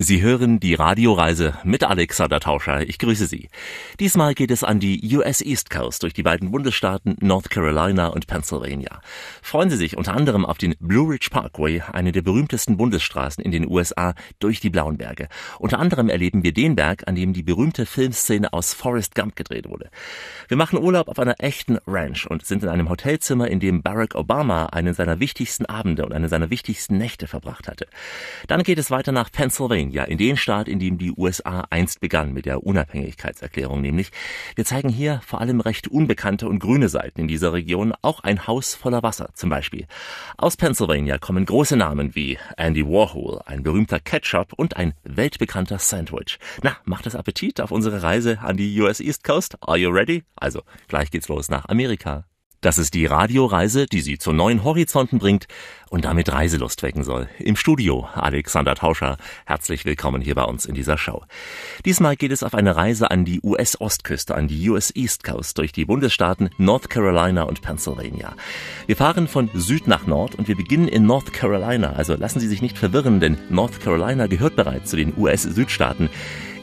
Sie hören die Radioreise mit Alexander Tauscher. Ich grüße Sie. Diesmal geht es an die US East Coast durch die beiden Bundesstaaten North Carolina und Pennsylvania. Freuen Sie sich unter anderem auf den Blue Ridge Parkway, eine der berühmtesten Bundesstraßen in den USA durch die Blauen Berge. Unter anderem erleben wir den Berg, an dem die berühmte Filmszene aus Forrest Gump gedreht wurde. Wir machen Urlaub auf einer echten Ranch und sind in einem Hotelzimmer, in dem Barack Obama einen seiner wichtigsten Abende und eine seiner wichtigsten Nächte verbracht hatte. Dann geht es weiter nach Pennsylvania Pennsylvania, in den Staat, in dem die USA einst begann mit der Unabhängigkeitserklärung nämlich. Wir zeigen hier vor allem recht unbekannte und grüne Seiten in dieser Region, auch ein Haus voller Wasser zum Beispiel. Aus Pennsylvania kommen große Namen wie Andy Warhol, ein berühmter Ketchup und ein weltbekannter Sandwich. Na, macht es Appetit auf unsere Reise an die US East Coast? Are you ready? Also, gleich geht's los nach Amerika. Das ist die Radioreise, die Sie zu neuen Horizonten bringt und damit Reiselust wecken soll. Im Studio Alexander Tauscher. Herzlich willkommen hier bei uns in dieser Show. Diesmal geht es auf eine Reise an die US-Ostküste, an die US East Coast durch die Bundesstaaten North Carolina und Pennsylvania. Wir fahren von Süd nach Nord und wir beginnen in North Carolina. Also lassen Sie sich nicht verwirren, denn North Carolina gehört bereits zu den US-Südstaaten.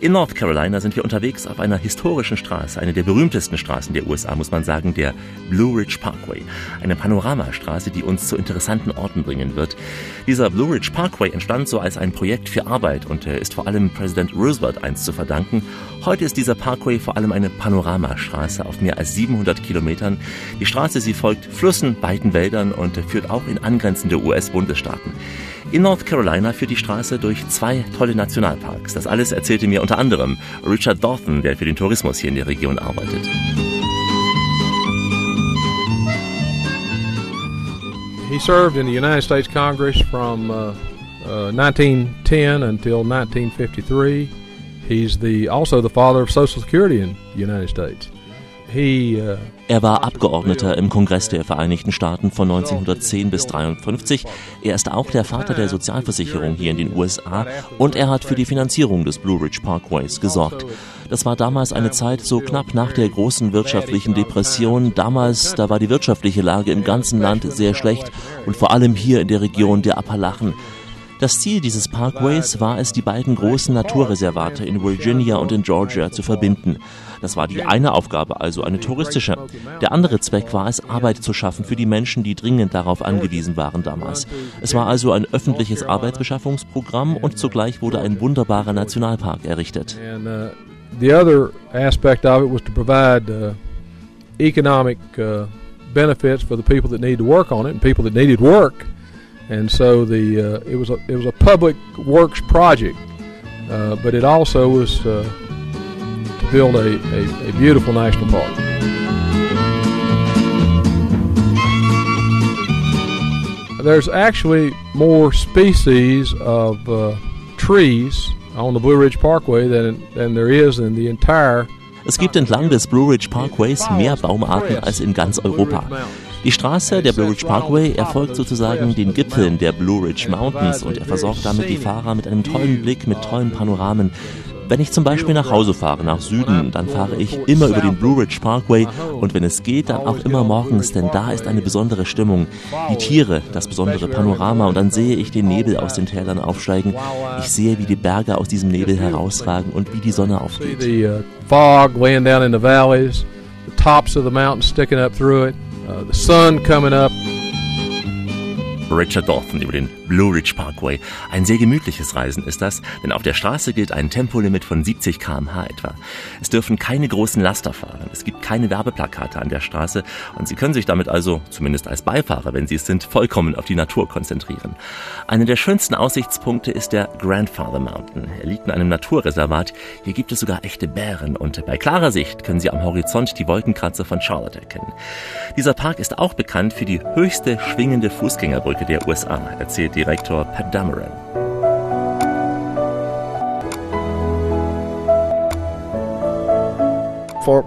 In North Carolina sind wir unterwegs auf einer historischen Straße, eine der berühmtesten Straßen der USA, muss man sagen, der Blue Ridge Parkway. Eine Panoramastraße, die uns zu interessanten Orten bringen wird. Dieser Blue Ridge Parkway entstand so als ein Projekt für Arbeit und ist vor allem Präsident Roosevelt einst zu verdanken. Heute ist dieser Parkway vor allem eine Panoramastraße auf mehr als 700 Kilometern. Die Straße, sie folgt Flüssen, beiden Wäldern und führt auch in angrenzende US-Bundesstaaten. In North Carolina führt die Straße durch zwei tolle Nationalparks. Das alles erzählte mir unter anderem Richard Dawson, der für den Tourismus hier in der Region arbeitet. He served in the United States Congress from uh, uh, 1910 until 1953. He's the also the father of Social Security in the United States. Uh, er war Abgeordneter im Kongress der Vereinigten Staaten von 1910 bis 1953. Er ist auch der Vater der Sozialversicherung hier in den USA und er hat für die Finanzierung des Blue Ridge Parkways gesorgt. Das war damals eine Zeit so knapp nach der großen wirtschaftlichen Depression. Damals, da war die wirtschaftliche Lage im ganzen Land sehr schlecht und vor allem hier in der Region der Appalachen. Das Ziel dieses Parkways war es, die beiden großen Naturreservate in Virginia und in Georgia zu verbinden. Das war die eine Aufgabe, also eine touristische. Der andere Zweck war es, Arbeit zu schaffen für die Menschen, die dringend darauf angewiesen waren damals. Es war also ein öffentliches Arbeitsbeschaffungsprogramm und zugleich wurde ein wunderbarer Nationalpark errichtet. Uh, the other aspect of it was to provide uh, economic uh, benefits for the people that need to work on it and people that needed work. And so the uh, it was a it was a public works project, uh, but it also was uh, build a, a, a beautiful national park. There's actually more species of uh, trees on the Blue Ridge Parkway than, than there is in the entire Es gibt entlang des Blue Ridge Parkways mehr Baumarten als in ganz Europa. Die Straße, der Blue Ridge Parkway, erfolgt sozusagen den Gipfeln der Blue Ridge Mountains und er versorgt damit die Fahrer mit einem tollen Blick, mit tollen Panoramen. Wenn ich zum Beispiel nach Hause fahre, nach Süden, dann fahre ich immer über den Blue Ridge Parkway und wenn es geht, dann auch immer morgens, denn da ist eine besondere Stimmung. Die Tiere, das besondere Panorama und dann sehe ich den Nebel aus den Tälern aufsteigen. Ich sehe, wie die Berge aus diesem Nebel herausragen und wie die Sonne aufgeht. The uh, fog laying down in the valleys, the tops of the mountains sticking up through it, uh, the sun coming up. Richard Dawson über den Blue Ridge Parkway. Ein sehr gemütliches Reisen ist das, denn auf der Straße gilt ein Tempolimit von 70 km/h etwa. Es dürfen keine großen Laster fahren. Es gibt keine Werbeplakate an der Straße und Sie können sich damit also, zumindest als Beifahrer, wenn Sie es sind, vollkommen auf die Natur konzentrieren. Einer der schönsten Aussichtspunkte ist der Grandfather Mountain. Er liegt in einem Naturreservat. Hier gibt es sogar echte Bären und bei klarer Sicht können Sie am Horizont die Wolkenkratzer von Charlotte erkennen. Dieser Park ist auch bekannt für die höchste schwingende Fußgängerbrücke der USA, erzählt Direktor Pat Dameron.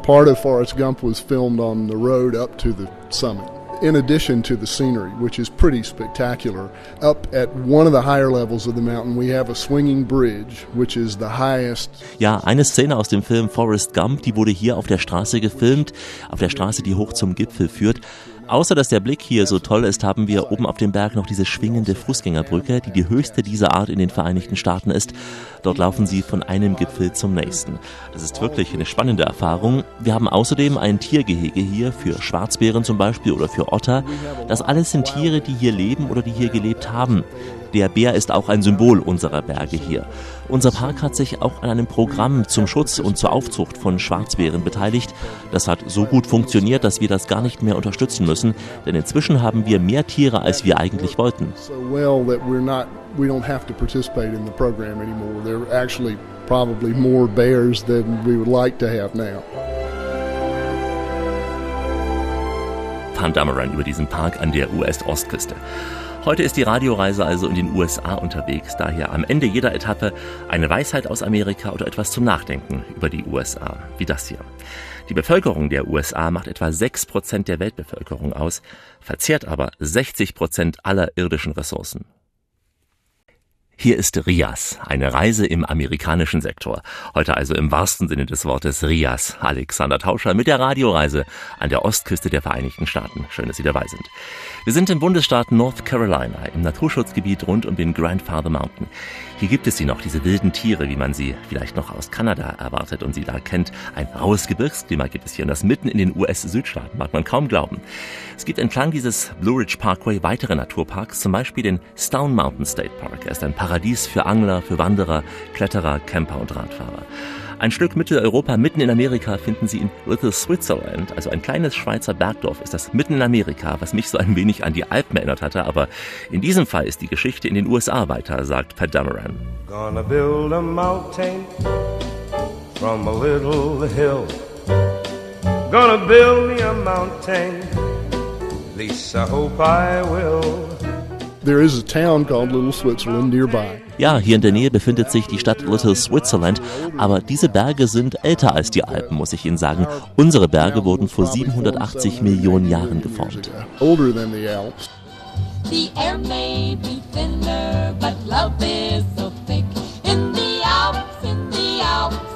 part of Forrest Gump was filmed on the road up to the summit. in addition to the scenery, which is pretty spectacular. Up at one of the higher levels of the mountain, we have a swinging bridge, which is the highest. Ja, eine Szene aus dem Film Forrest Gump, die wurde hier auf der Straße gefilmt, auf der Straße, die hoch zum Gipfel führt. Außer dass der Blick hier so toll ist, haben wir oben auf dem Berg noch diese schwingende Fußgängerbrücke, die die höchste dieser Art in den Vereinigten Staaten ist. Dort laufen sie von einem Gipfel zum nächsten. Das ist wirklich eine spannende Erfahrung. Wir haben außerdem ein Tiergehege hier für Schwarzbären zum Beispiel oder für Otter. Das alles sind Tiere, die hier leben oder die hier gelebt haben. Der Bär ist auch ein Symbol unserer Berge hier. Unser Park hat sich auch an einem Programm zum Schutz und zur Aufzucht von Schwarzbären beteiligt. Das hat so gut funktioniert, dass wir das gar nicht mehr unterstützen müssen, denn inzwischen haben wir mehr Tiere, als wir eigentlich wollten. we don't have to participate in the program anymore. There are actually probably more bears than we would like to have now. Van Dameron über diesen Park an der US-Ostküste. Heute ist die Radioreise also in den USA unterwegs, daher am Ende jeder Etappe eine Weisheit aus Amerika oder etwas zum Nachdenken über die USA, wie das hier. Die Bevölkerung der USA macht etwa 6% der Weltbevölkerung aus, verzehrt aber 60% aller irdischen Ressourcen. Hier ist Rias, eine Reise im amerikanischen Sektor. Heute also im wahrsten Sinne des Wortes Rias. Alexander Tauscher mit der Radioreise an der Ostküste der Vereinigten Staaten. Schön, dass Sie dabei sind. Wir sind im Bundesstaat North Carolina, im Naturschutzgebiet rund um den Grandfather Mountain. Hier gibt es sie noch, diese wilden Tiere, wie man sie vielleicht noch aus Kanada erwartet und sie da kennt. Ein raues Gebirgsklima gibt es hier und das mitten in den US-Südstaaten, mag man kaum glauben. Es gibt entlang dieses Blue Ridge Parkway weitere Naturparks, zum Beispiel den Stone Mountain State Park. Er ist ein Paradies für Angler, für Wanderer, Kletterer, Camper und Radfahrer. Ein Stück Mitteleuropa mitten in Amerika finden Sie in Little Switzerland, also ein kleines Schweizer Bergdorf ist das mitten in Amerika, was mich so ein wenig an die Alpen erinnert hatte, aber in diesem Fall ist die Geschichte in den USA weiter, sagt Pat Dameron. Gonna build a mountain from a little hill. Gonna build me a mountain, at least I hope I will. Ja, hier in der Nähe befindet sich die Stadt Little Switzerland, aber diese Berge sind älter als die Alpen, muss ich Ihnen sagen. Unsere Berge wurden vor 780 Millionen Jahren geformt. The air may be thinner, but love is so thick in the Alps, in the Alps,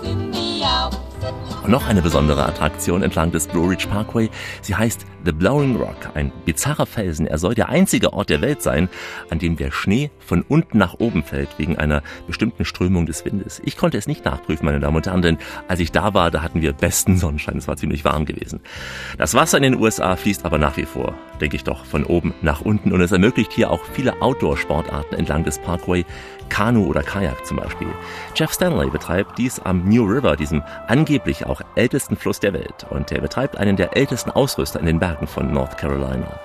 noch eine besondere Attraktion entlang des Blue Ridge Parkway. Sie heißt The Blowing Rock, ein bizarrer Felsen. Er soll der einzige Ort der Welt sein, an dem der Schnee von unten nach oben fällt, wegen einer bestimmten Strömung des Windes. Ich konnte es nicht nachprüfen, meine Damen und Herren, denn als ich da war, da hatten wir besten Sonnenschein. Es war ziemlich warm gewesen. Das Wasser in den USA fließt aber nach wie vor, denke ich doch, von oben nach unten und es ermöglicht hier auch viele Outdoor-Sportarten entlang des Parkway, Kanu oder Kajak zum Beispiel. Jeff Stanley betreibt dies am New River, diesem angeblich auch ältesten Fluss der Welt. Und er betreibt einen der ältesten Ausrüster in den Bergen von North Carolina.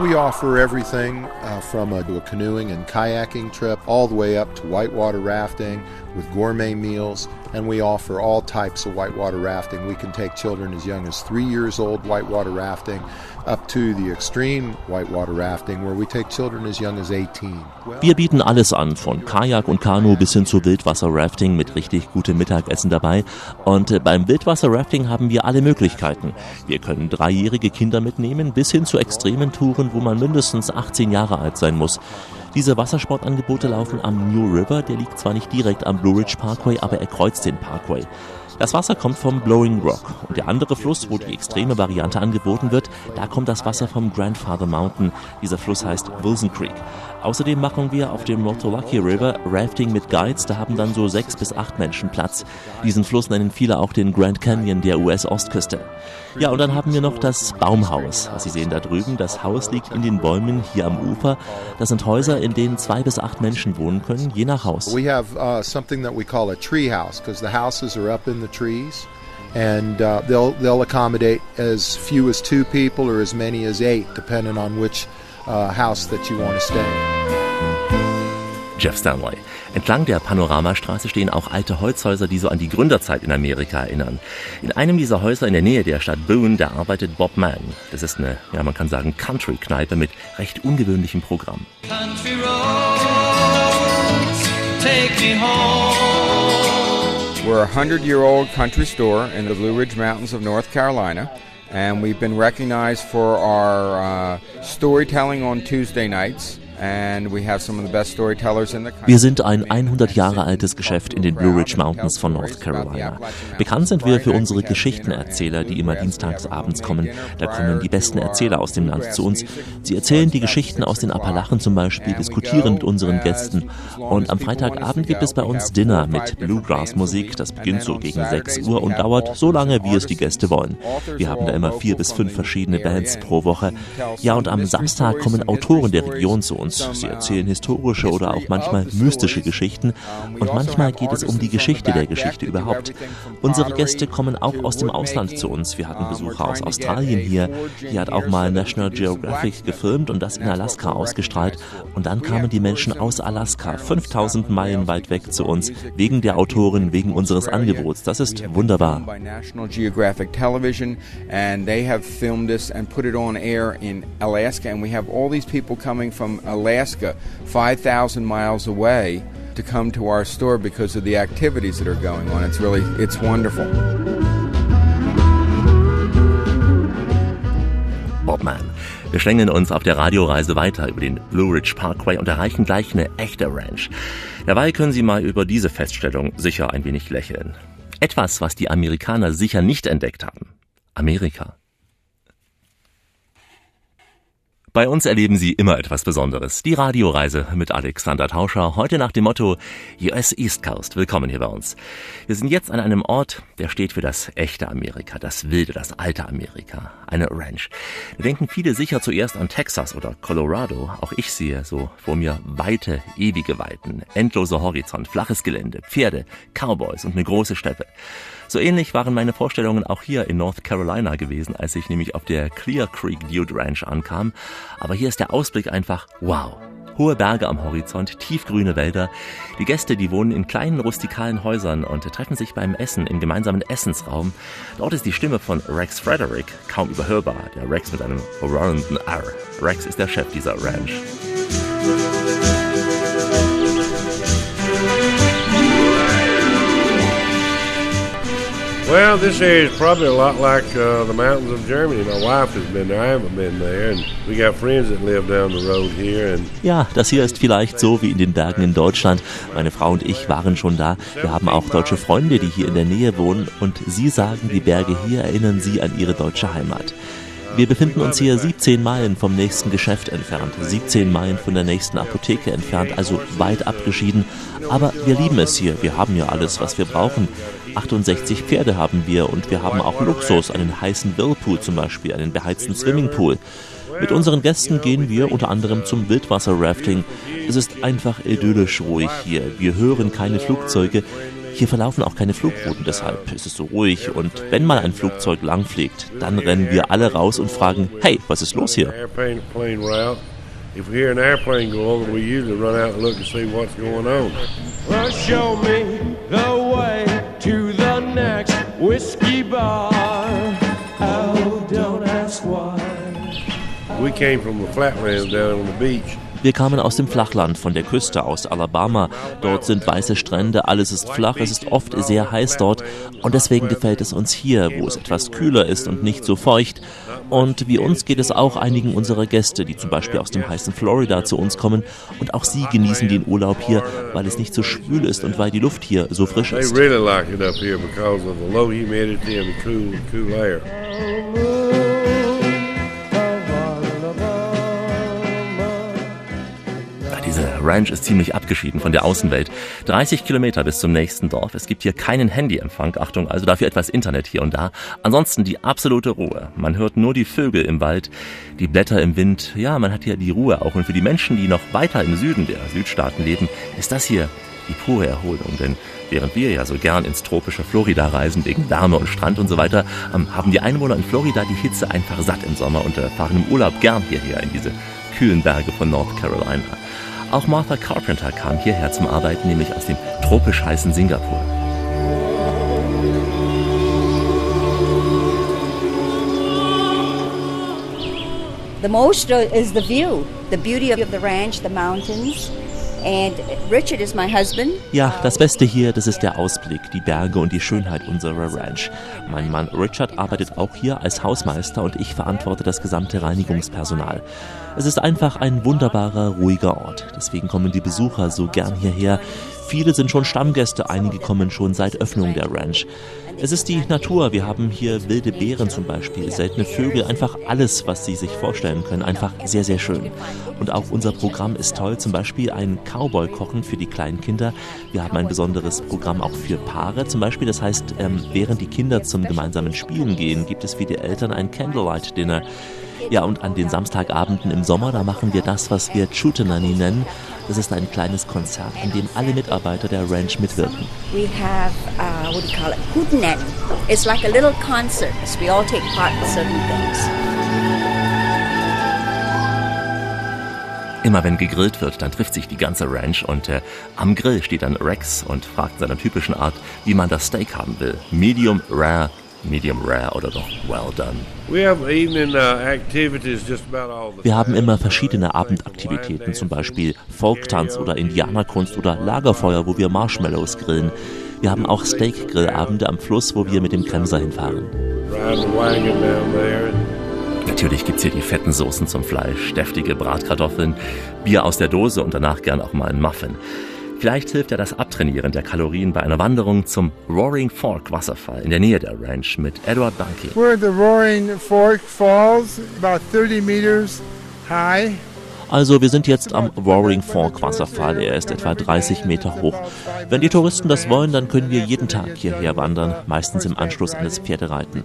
We offer everything uh, from a, a, canoeing and kayaking trip all the way up to whitewater rafting with gourmet meals, and we offer all types of whitewater rafting. We can take children as young as three years old whitewater rafting up to the extreme whitewater rafting where we take children as young as 18. Wir bieten alles an, von Kajak und Kanu bis hin zu Wildwasser-Rafting mit richtig gutem Mittagessen dabei. Und äh, beim Wildwasser-Rafting haben wir alle Möglichkeiten. Wir können dreijährige Kinder mitnehmen bis hin zu extremen Touren, wo man mindestens 18 Jahre alt sein muss. Diese Wassersportangebote laufen am New River, der liegt zwar nicht direkt am Blue Ridge Parkway, aber er kreuzt den Parkway. Das Wasser kommt vom Blowing Rock und der andere Fluss, wo die extreme Variante angeboten wird, da kommt das Wasser vom Grandfather Mountain. Dieser Fluss heißt Wilson Creek. Außerdem machen wir auf dem Nottowaki River Rafting mit Guides, da haben dann so sechs bis acht Menschen Platz. Diesen Fluss nennen viele auch den Grand Canyon der US-Ostküste. Ja, und dann haben wir noch das Baumhaus, was Sie sehen da drüben. Das Haus liegt in den Bäumen hier am Ufer. Das sind Häuser, in denen zwei bis acht Menschen wohnen können, je nach Haus. We have uh, something that we call a tree house, because the houses are up in the trees. and uh, they'll they'll accommodate as few as two people or as many as eight, depending on which uh, house that you want to stay. Jeff Stanley. Entlang der Panoramastraße stehen auch alte Holzhäuser, die so an die Gründerzeit in Amerika erinnern. In einem dieser Häuser in der Nähe der Stadt Boone, da arbeitet Bob Mann. Das ist eine, ja man kann sagen, Country-Kneipe mit recht ungewöhnlichem Programm. Country roads, take me home. We're a 100-year-old country store in the Blue Ridge Mountains of North Carolina. And we've been recognized for our uh, storytelling on Tuesday nights Wir sind ein 100 Jahre altes Geschäft in den Blue Ridge Mountains von North Carolina. Bekannt sind wir für unsere Geschichtenerzähler, die immer dienstags abends kommen. Da kommen die besten Erzähler aus dem Land zu uns. Sie erzählen die Geschichten aus den Appalachen zum Beispiel, diskutieren mit unseren Gästen. Und am Freitagabend gibt es bei uns Dinner mit Bluegrass-Musik. Das beginnt so gegen 6 Uhr und dauert so lange, wie es die Gäste wollen. Wir haben da immer vier bis fünf verschiedene Bands pro Woche. Ja, und am Samstag kommen Autoren der Region zu uns. Sie erzählen historische oder auch manchmal mystische Geschichten und manchmal geht es um die Geschichte der Geschichte überhaupt. Unsere Gäste kommen auch aus dem Ausland zu uns. Wir hatten Besucher aus Australien hier. Hier hat auch mal National Geographic gefilmt und das in Alaska ausgestrahlt. Und dann kamen die Menschen aus Alaska, 5000 Meilen weit weg zu uns, wegen der Autorin, wegen unseres Angebots. Das ist wunderbar. and they have filmed this and put it on air in Alaska and we have all these people coming from Alaska, 5,000 miles away, to come to our store because of the activities that are going on. It's really, it's wonderful. Bobman. Wir schlängeln uns auf der Radioreise weiter über den Blue Ridge Parkway und erreichen gleich eine echte Ranch. Dabei können Sie mal über diese Feststellung sicher ein wenig lächeln. Etwas, was die Amerikaner sicher nicht entdeckt haben. Amerika. Bei uns erleben Sie immer etwas Besonderes. Die Radioreise mit Alexander Tauscher, heute nach dem Motto US East Coast. Willkommen hier bei uns. Wir sind jetzt an einem Ort, der steht für das echte Amerika, das wilde, das alte Amerika, eine Ranch. Da denken viele sicher zuerst an Texas oder Colorado. Auch ich sehe so vor mir weite, ewige Weiten, endloser Horizont, flaches Gelände, Pferde, Cowboys und eine große Steppe. So ähnlich waren meine Vorstellungen auch hier in North Carolina gewesen, als ich nämlich auf der Clear Creek Dude Ranch ankam. Aber hier ist der Ausblick einfach wow. Hohe Berge am Horizont, tiefgrüne Wälder. Die Gäste, die wohnen in kleinen rustikalen Häusern und treffen sich beim Essen im gemeinsamen Essensraum. Dort ist die Stimme von Rex Frederick kaum überhörbar. Der Rex mit einem rollenden R. Rex ist der Chef dieser Ranch. Well, this area is probably a lot like uh, the mountains of Germany. My wife has been there. I haven't been there, and we got friends that live down the road here. And ja, das hier ist vielleicht so wie in den Bergen in Deutschland. Meine Frau und ich waren schon da. Wir haben auch deutsche Freunde, die hier in der Nähe wohnen, und sie sagen, die Berge hier erinnern sie an ihre deutsche Heimat. Wir befinden uns hier 17 Meilen vom nächsten Geschäft entfernt, 17 Meilen von der nächsten Apotheke entfernt, also weit abgeschieden. Aber wir lieben es hier. Wir haben ja alles, was wir brauchen. 68 Pferde haben wir und wir haben auch Luxus, einen heißen Whirlpool zum Beispiel, einen beheizten Swimmingpool. Mit unseren Gästen gehen wir unter anderem zum Wildwasser-Rafting. Es ist einfach idyllisch ruhig hier. Wir hören keine Flugzeuge. Hier verlaufen auch keine Flugrouten, deshalb ist es so ruhig. Und wenn mal ein Flugzeug langfliegt, dann rennen wir alle raus und fragen, hey, was ist los hier? If we hear an airplane go over, we usually run out and look to see what's going on. Well, show me the way whiskey bar. Oh, don't ask why. We came from the flatlands down on the beach. Wir kamen aus dem Flachland, von der Küste aus Alabama. Dort sind weiße Strände, alles ist flach, es ist oft sehr heiß dort und deswegen gefällt es uns hier, wo es etwas kühler ist und nicht so feucht. Und wie uns geht es auch einigen unserer Gäste, die zum Beispiel aus dem heißen Florida zu uns kommen und auch sie genießen den Urlaub hier, weil es nicht so schwül ist und weil die Luft hier so frisch ist. Ranch ist ziemlich abgeschieden von der Außenwelt. 30 Kilometer bis zum nächsten Dorf. Es gibt hier keinen Handyempfang. Achtung, also dafür etwas Internet hier und da. Ansonsten die absolute Ruhe. Man hört nur die Vögel im Wald, die Blätter im Wind. Ja, man hat hier die Ruhe auch. Und für die Menschen, die noch weiter im Süden der Südstaaten leben, ist das hier die pure Erholung. Denn während wir ja so gern ins tropische Florida reisen, wegen Wärme und Strand und so weiter, ähm, haben die Einwohner in Florida die Hitze einfach satt im Sommer und äh, fahren im Urlaub gern hierher in diese kühlen Berge von North Carolina. Auch Martha Carpenter kam hierher zum Arbeiten, nämlich aus dem tropisch heißen Singapur. The most is the view, the beauty of the ranch, the mountains. Ja, das Beste hier, das ist der Ausblick, die Berge und die Schönheit unserer Ranch. Mein Mann Richard arbeitet auch hier als Hausmeister und ich verantworte das gesamte Reinigungspersonal. Es ist einfach ein wunderbarer, ruhiger Ort. Deswegen kommen die Besucher so gern hierher. Viele sind schon Stammgäste, einige kommen schon seit Öffnung der Ranch. Es ist die Natur. Wir haben hier wilde Beeren zum Beispiel, seltene Vögel, einfach alles, was Sie sich vorstellen können. Einfach sehr, sehr schön. Und auch unser Programm ist toll. Zum Beispiel ein Cowboy-Kochen für die kleinen Kinder. Wir haben ein besonderes Programm auch für Paare. Zum Beispiel, das heißt, ähm, während die Kinder zum gemeinsamen Spielen gehen, gibt es für die Eltern ein Candlelight-Dinner. Ja, und an den Samstagabenden im Sommer, da machen wir das, was wir Chutenani nennen. Das ist ein kleines Konzert, an dem alle Mitarbeiter der Ranch mitwirken. We have, uh, what do you call it, Hootenanny. It's like a little concert. We all take part in certain things. Immer wenn gegrillt wird, dann trifft sich die ganze Ranch und äh, am Grill steht dann Rex und fragt in seiner typischen Art, wie man das Steak haben will. Medium, rare, medium rare oder doch well done. Uh, Wir haben immer verschiedene Abendaktivitäten, zum Beispiel Folktanz oder Indianerkunst oder Lagerfeuer, wo wir Marshmallows grillen. Wir haben auch Steakgrillabende am Fluss, wo wir mit dem Kremser hinfahren. Natürlich gibt's hier die fetten Soßen zum Fleisch, deftige Bratkartoffeln, Bier aus der Dose und danach gern auch mal einen Muffin. Vielleicht hilft ja das Abtrainieren der Kalorien bei einer Wanderung zum Roaring Fork Wasserfall in der Nähe der Ranch mit Edward Bunky. We're at the Roaring Fork Falls, about 30 meters high. Also wir sind jetzt am Roaring Fork Wasserfall. Er ist etwa 30 Meter hoch. Wenn die Touristen das wollen, dann können wir jeden Tag hierher wandern, meistens im Anschluss an das Pferdereiten.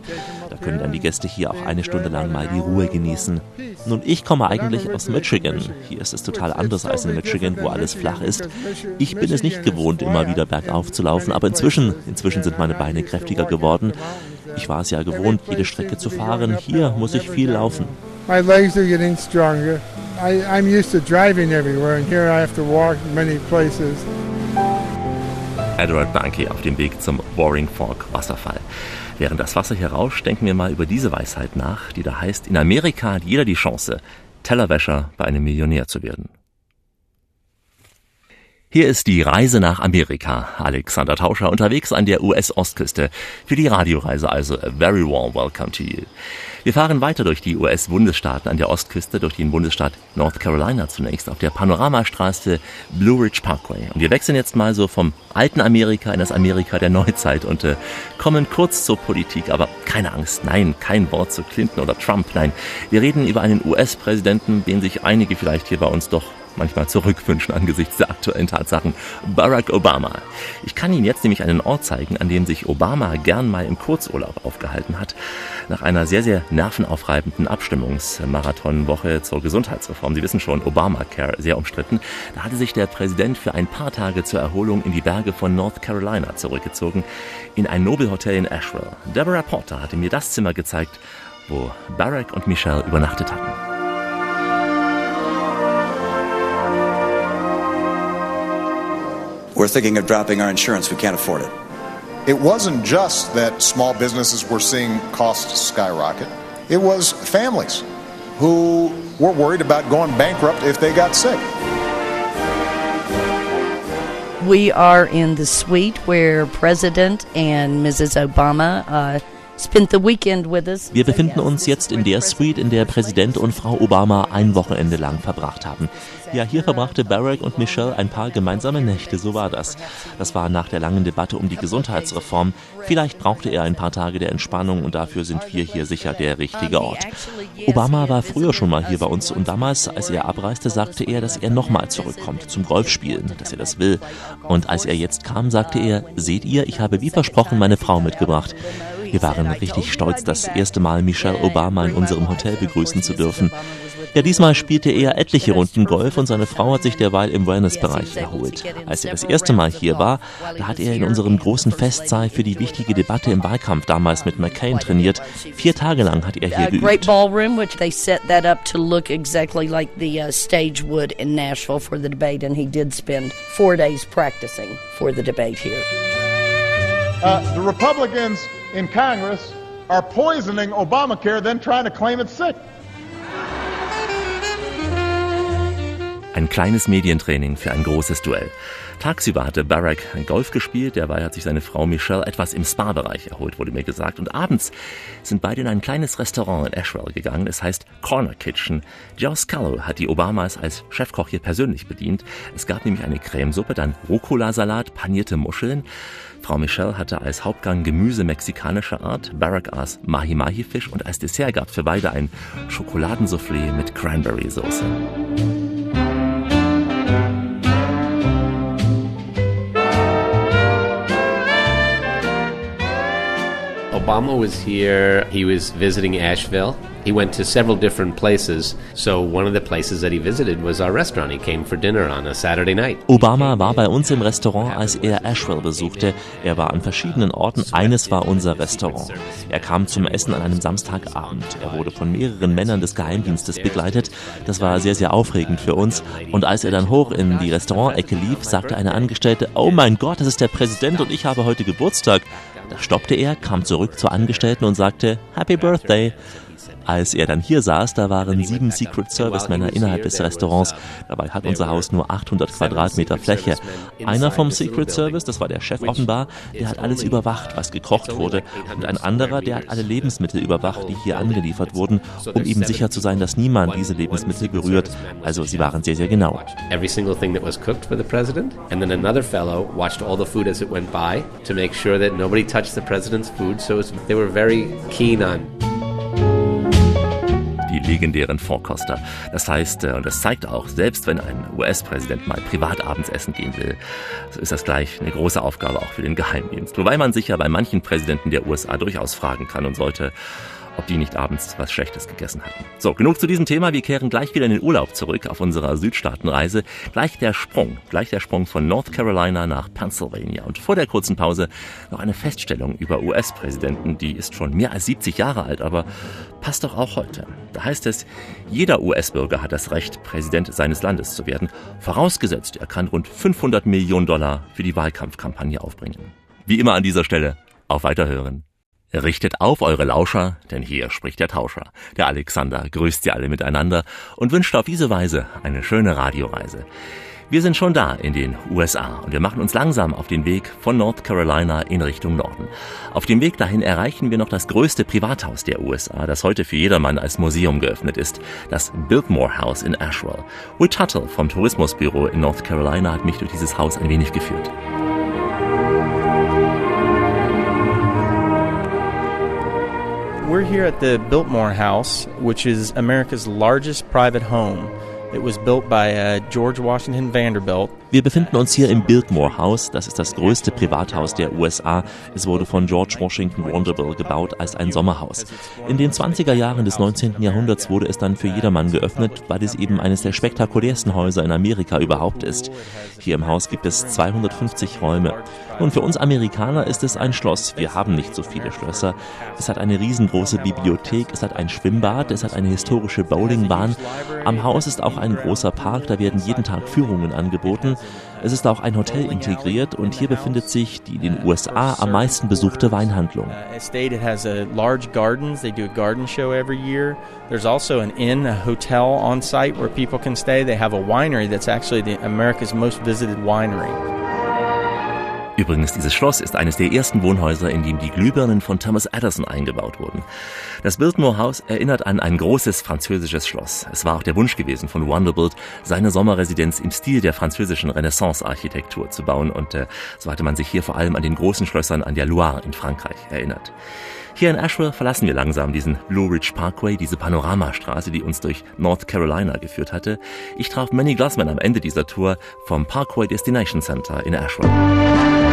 Da können dann die Gäste hier auch eine Stunde lang mal die Ruhe genießen. Nun, ich komme eigentlich aus Michigan. Hier ist es total anders als in Michigan, wo alles flach ist. Ich bin es nicht gewohnt, immer wieder bergauf zu laufen, aber inzwischen, inzwischen sind meine Beine kräftiger geworden. Ich war es ja gewohnt, jede Strecke zu fahren. Hier muss ich viel laufen. My legs are getting stronger. I, I'm used to driving everywhere, and here I have to walk many places. Edward Bunky auf dem Weg zum Roaring Fork Wasserfall. Während das Wasser hier rauscht, denken wir mal über diese Weisheit nach, die da heißt, in Amerika hat jeder die Chance, Tellerwäscher bei einem Millionär zu werden. Hier ist die Reise nach Amerika. Alexander Tauscher unterwegs an der US-Ostküste. Für die Radioreise also a very warm welcome to you. Wir fahren weiter durch die US-Bundesstaaten an der Ostküste, durch den Bundesstaat North Carolina zunächst auf der Panoramastraße Blue Ridge Parkway. Und wir wechseln jetzt mal so vom alten Amerika in das Amerika der Neuzeit und äh, kommen kurz zur Politik. Aber keine Angst, nein, kein Wort zu Clinton oder Trump, nein. Wir reden über einen US-Präsidenten, den sich einige vielleicht hier bei uns doch manchmal zurückwünschen angesichts der aktuellen Tatsachen. Barack Obama. Ich kann Ihnen jetzt nämlich einen Ort zeigen, an dem sich Obama gern mal im Kurzurlaub aufgehalten hat. Nach einer sehr, sehr nervenaufreibenden Abstimmungsmarathonwoche zur Gesundheitsreform. Sie wissen schon, Obamacare, sehr umstritten. Da hatte sich der Präsident für ein paar Tage zur Erholung in die Berge von North Carolina zurückgezogen, in ein Nobelhotel in Asheville. Deborah Porter hatte mir das Zimmer gezeigt, wo Barack und Michelle übernachtet hatten. We're thinking of dropping our insurance. We can't afford it. It wasn't just that small businesses were seeing costs skyrocket, it was families who were worried about going bankrupt if they got sick. We are in the suite where President and Mrs. Obama uh, spent the weekend with us. Wir befinden uns jetzt in der Suite, in der Präsident und Frau Obama ein Wochenende lang verbracht haben. Ja, hier verbrachte Barack und Michelle ein paar gemeinsame Nächte, so war das. Das war nach der langen Debatte um die Gesundheitsreform. Vielleicht brauchte er ein paar Tage der Entspannung und dafür sind wir hier sicher der richtige Ort. Obama war früher schon mal hier bei uns und damals, als er abreiste, sagte er, dass er nochmal zurückkommt zum Golfspielen, dass er das will. Und als er jetzt kam, sagte er, seht ihr, ich habe wie versprochen meine Frau mitgebracht. Wir waren richtig stolz, das erste Mal Michelle Obama in unserem Hotel begrüßen zu dürfen. Ja, diesmal spielte er etliche Runden Golf und seine Frau hat sich derweil im Wellnessbereich erholt. Als er das erste Mal hier war, da hat er in unserem großen Festsaal für die wichtige Debatte im Wahlkampf damals mit McCain trainiert. Vier Tage lang hat er hier geübt. ballroom, which they set that up to look exactly like the stage would in Nashville for the debate, and he did spend four days practicing for the debate here. Uh, the Republicans in Congress are poisoning Obamacare, then trying to claim it's sick. Ein kleines Medientraining für ein großes Duell. Tagsüber hatte Barack Golf gespielt, derweil hat sich seine Frau Michelle etwas im Spa-Bereich erholt, wurde mir gesagt. Und abends sind beide in ein kleines Restaurant in Ashwell gegangen, es heißt Corner Kitchen. Joe Scallo hat die Obamas als Chefkoch hier persönlich bedient. Es gab nämlich eine Cremesuppe, dann Rucola-Salat, panierte Muscheln. Frau Michelle hatte als Hauptgang Gemüse mexikanischer Art, Barack aß Mahi-Mahi-Fisch und als Dessert gab es für beide ein Schokoladensoufflé mit Cranberry-Soße. Obama was here. He was visiting Asheville. He went to several different places. So one of the places that he visited was our restaurant. He came for dinner on a Saturday night. Obama war bei uns im Restaurant, als er Asheville besuchte. Er war an verschiedenen Orten. Eines war unser Restaurant. Er kam zum Essen an einem Samstagabend. Er wurde von mehreren Männern des Geheimdienstes begleitet. Das war sehr, sehr aufregend für uns. Und als er dann hoch in die Restaurantecke lief, sagte eine Angestellte, oh mein Gott, das ist der Präsident und ich habe heute Geburtstag. Da stoppte er, kam zurück zur Angestellten und sagte, Happy Birthday. Als er dann hier saß, da waren sieben Secret Service Männer innerhalb des Restaurants. Dabei hat unser Haus nur 800 Quadratmeter Fläche. Einer vom Secret Service, das war der Chef offenbar, der hat alles überwacht, was gekocht wurde. Und ein anderer, der hat alle Lebensmittel überwacht, die hier angeliefert wurden, um eben sicher zu sein, dass niemand diese Lebensmittel berührt. Also sie waren sehr, sehr genau. Every single thing that was cooked for the president. And then another fellow watched all the food as it went by to make sure that nobody touched the president's food. So they were very keen on die legendären Vorkoster. Das heißt, äh, und das zeigt auch, selbst wenn ein US-Präsident mal privat abends essen gehen will, so ist das gleich eine große Aufgabe auch für den Geheimdienst. Wobei man sich ja bei manchen Präsidenten der USA durchaus fragen kann und sollte, ob die nicht abends was Schlechtes gegessen hatten. So, genug zu diesem Thema. Wir kehren gleich wieder in den Urlaub zurück auf unserer Südstaatenreise. Gleich der Sprung, gleich der Sprung von North Carolina nach Pennsylvania. Und vor der kurzen Pause noch eine Feststellung über US-Präsidenten. Die ist schon mehr als 70 Jahre alt, aber passt doch auch heute. Da heißt es, jeder US-Bürger hat das Recht, Präsident seines Landes zu werden, vorausgesetzt, er kann rund 500 Millionen Dollar für die Wahlkampfkampagne aufbringen. Wie immer an dieser Stelle, auf Weiterhören. Richtet auf eure Lauscher, denn hier spricht der Tauscher. Der Alexander grüßt sie alle miteinander und wünscht auf diese Weise eine schöne Radioreise. Wir sind schon da in den USA und wir machen uns langsam auf den Weg von North Carolina in Richtung Norden. Auf dem Weg dahin erreichen wir noch das größte Privathaus der USA, das heute für jedermann als Museum geöffnet ist, das Biltmore House in Asheville. Will Tuttle vom Tourismusbüro in North Carolina hat mich durch dieses Haus ein wenig geführt. We're here at the Biltmore House, which is America's largest private home. It was built by uh, George Washington Vanderbilt. Wir befinden uns hier im Biltmore House. Das ist das größte Privathaus der USA. Es wurde von George Washington Vanderbilt gebaut als ein Sommerhaus. In den 20er Jahren des 19. Jahrhunderts wurde es dann für jedermann geöffnet, weil es eben eines der spektakulärsten Häuser in Amerika überhaupt ist. Hier im Haus gibt es 250 Räume. Und für uns Amerikaner ist es ein Schloss. Wir haben nicht so viele Schlösser. Es hat eine riesengroße Bibliothek, es hat ein Schwimmbad, es hat eine historische Bowlingbahn. Am Haus ist auch ein großer Park, da werden jeden Tag Führungen angeboten. Es ist auch ein Hotel integriert und hier befindet sich die in den USA am meisten besuchte Weinhandlung. Every year. There's also an inn, a hotel on site where people can stay. They have a winery that's actually the America's most visited winery. Übrigens, dieses Schloss ist eines der ersten Wohnhäuser, in dem die Glühbirnen von Thomas Edison eingebaut wurden. Das Biltmore House erinnert an ein großes französisches Schloss. Es war auch der Wunsch gewesen von Vanderbilt, seine Sommerresidenz im Stil der französischen Renaissance-Architektur zu bauen und äh, so hatte man sich hier vor allem an den großen Schlössern an der Loire in Frankreich erinnert. Hier in Asheville verlassen wir langsam diesen Blue Ridge Parkway, diese Panoramastraße, die uns durch North Carolina geführt hatte. Ich traf Manny Glassman am Ende dieser Tour vom Parkway Destination Center in Asheville.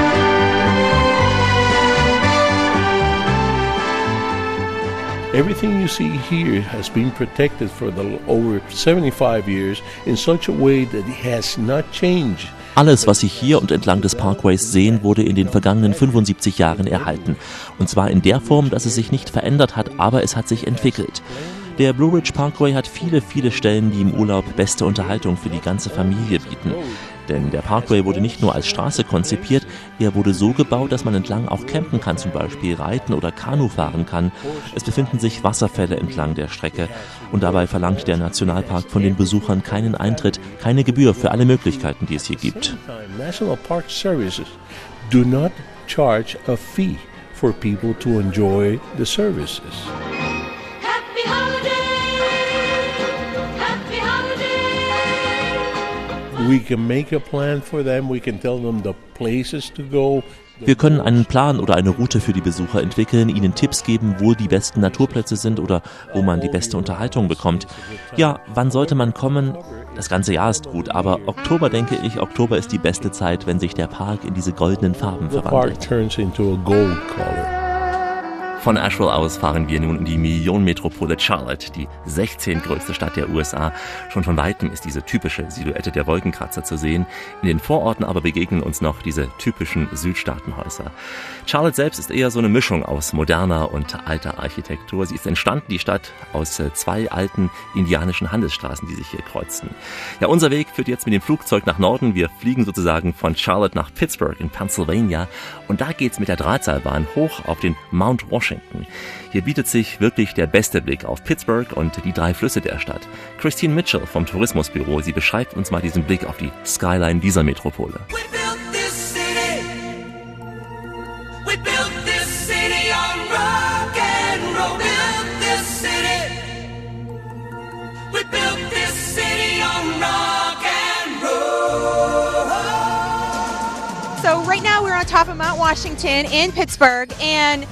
Everything you see here has been protected for the over 75 years in such a way that it has not changed. Alles, was Sie hier und entlang des Parkways sehen, wurde in den vergangenen 75 Jahren erhalten. Und zwar in der Form, dass es sich nicht verändert hat, aber es hat sich entwickelt. Der Blue Ridge Parkway hat viele, viele Stellen, die im Urlaub beste Unterhaltung für die ganze Familie bieten. Denn der Parkway wurde nicht nur als Straße konzipiert, er wurde so gebaut, dass man entlang auch campen kann, zum Beispiel reiten oder Kanu fahren kann. Es befinden sich Wasserfälle entlang der Strecke und dabei verlangt der Nationalpark von den Besuchern keinen Eintritt, keine Gebühr für alle Möglichkeiten, die es hier gibt. National Park Services do not charge a fee for people to enjoy the services. We can Wir können einen Plan oder eine Route für die Besucher entwickeln, ihnen Tipps geben, wo die besten Naturplätze sind oder wo man die beste Unterhaltung bekommt. Ja, wann sollte man kommen? Das ganze Jahr ist gut, aber Oktober denke ich, Oktober ist die beste Zeit, wenn sich der Park in diese goldenen Farben verwandelt. Von Asheville aus fahren wir nun in die Millionenmetropole Charlotte, die 16 größte Stadt der USA. Schon von weitem ist diese typische Silhouette der Wolkenkratzer zu sehen. In den Vororten aber begegnen uns noch diese typischen Südstaatenhäuser. Charlotte selbst ist eher so eine Mischung aus moderner und alter Architektur. Sie ist entstanden, die Stadt, aus äh, zwei alten indianischen Handelsstraßen, die sich hier kreuzten. Ja, unser Weg führt jetzt mit dem Flugzeug nach Norden. Wir fliegen sozusagen von Charlotte nach Pittsburgh in Pennsylvania. Und da geht's mit der Drahtseilbahn hoch auf den Mount Washington. Washington. Hier bietet sich wirklich der beste Blick auf Pittsburgh und die drei Flüsse der Stadt. Christine Mitchell vom Tourismusbüro, sie beschreibt uns mal diesen Blick auf die Skyline dieser Metropole. So right now we're on top of Mount Washington in Pittsburgh and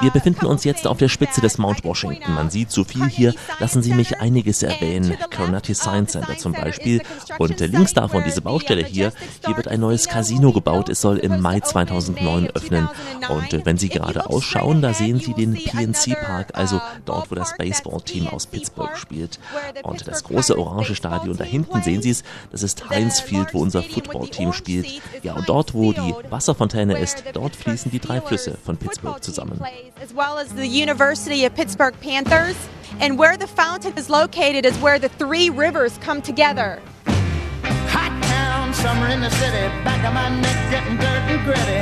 Wir befinden uns jetzt auf der Spitze des Mount Washington. Man sieht so viel hier, lassen Sie mich einiges erwähnen. Carnegie Science Center zum Beispiel. Und links davon, diese Baustelle hier, hier wird ein neues Casino gebaut. Es soll im Mai 2009 öffnen. Und wenn Sie gerade ausschauen, da sehen Sie den PNC Park, also dort, wo das Baseballteam aus Pittsburgh spielt. Und das große orange Stadion da hinten sehen Sie es, das ist Heinz Field, wo unser Footballteam spielt. Ja, und dort, wo die Wasserfontäne ist, dort fließen die die drei Flüsse von Pittsburgh zusammen. As well as the University of Pittsburgh Panthers. And where the fountain is located is where the three rivers come together. Hot town, summer in the city, back of my neck getting dirt and gritty.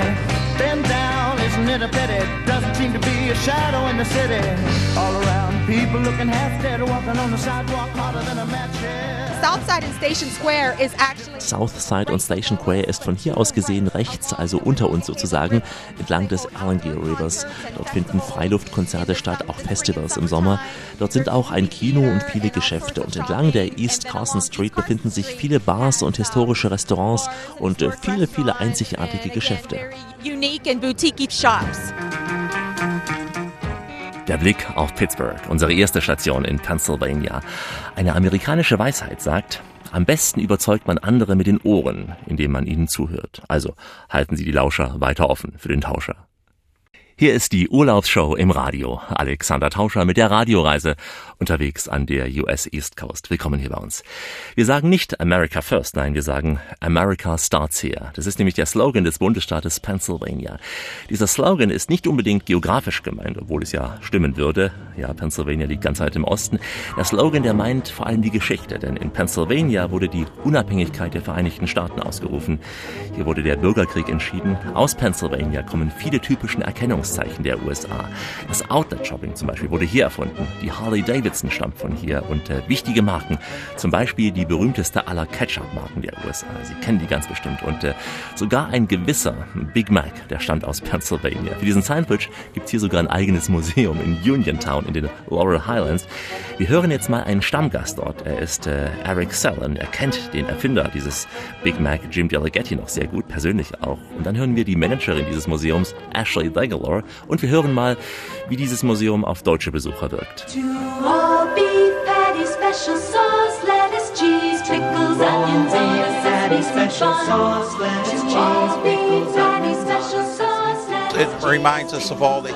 Bend down, isn't it a pity? Doesn't seem to be a shadow in the city. All around, people looking half dead, walking on the sidewalk hotter than a match. Southside und Station Square ist von hier aus gesehen rechts, also unter uns sozusagen, entlang des Allengier Rivers. Dort finden Freiluftkonzerte statt, auch Festivals im Sommer. Dort sind auch ein Kino und viele Geschäfte. Und entlang der East Carson Street befinden sich viele Bars und historische Restaurants und viele, viele einzigartige Geschäfte. Unique and boutique shops. Der Blick auf Pittsburgh, unsere erste Station in Pennsylvania. Eine amerikanische Weisheit sagt, am besten überzeugt man andere mit den Ohren, indem man ihnen zuhört. Also halten Sie die Lauscher weiter offen für den Tauscher. Hier ist die Urlaubsshow im Radio. Alexander Tauscher mit der Radioreise unterwegs an der US East Coast. Willkommen hier bei uns. Wir sagen nicht America First, nein, wir sagen America Starts Here. Das ist nämlich der Slogan des Bundesstaates Pennsylvania. Dieser Slogan ist nicht unbedingt geografisch gemeint, obwohl es ja stimmen würde. Ja, Pennsylvania liegt ganz weit im Osten. Der Slogan, der meint vor allem die Geschichte, denn in Pennsylvania wurde die Unabhängigkeit der Vereinigten Staaten ausgerufen. Hier wurde der Bürgerkrieg entschieden. Aus Pennsylvania kommen viele typischen Erkennungs Erkennungszeichen der USA. Das Outlet-Shopping zum Beispiel wurde hier erfunden. Die Harley-Davidson stammt von hier und äh, wichtige Marken, zum Beispiel die berühmteste aller Ketchup-Marken der USA. Sie kennen die ganz bestimmt und äh, sogar ein gewisser Big Mac, der stammt aus Pennsylvania. Für diesen Sandwich gibt's hier sogar ein eigenes Museum in Uniontown in den Laurel Highlands. Wir hören jetzt mal einen Stammgast dort. Er ist äh, Eric Sellen. Er kennt den Erfinder dieses Big Mac, Jim Delaghetti, noch sehr gut, persönlich auch. Und dann hören wir die Managerin dieses Museums, Ashley Dagalore, und wir hören mal, wie dieses Museum auf deutsche Besucher wirkt.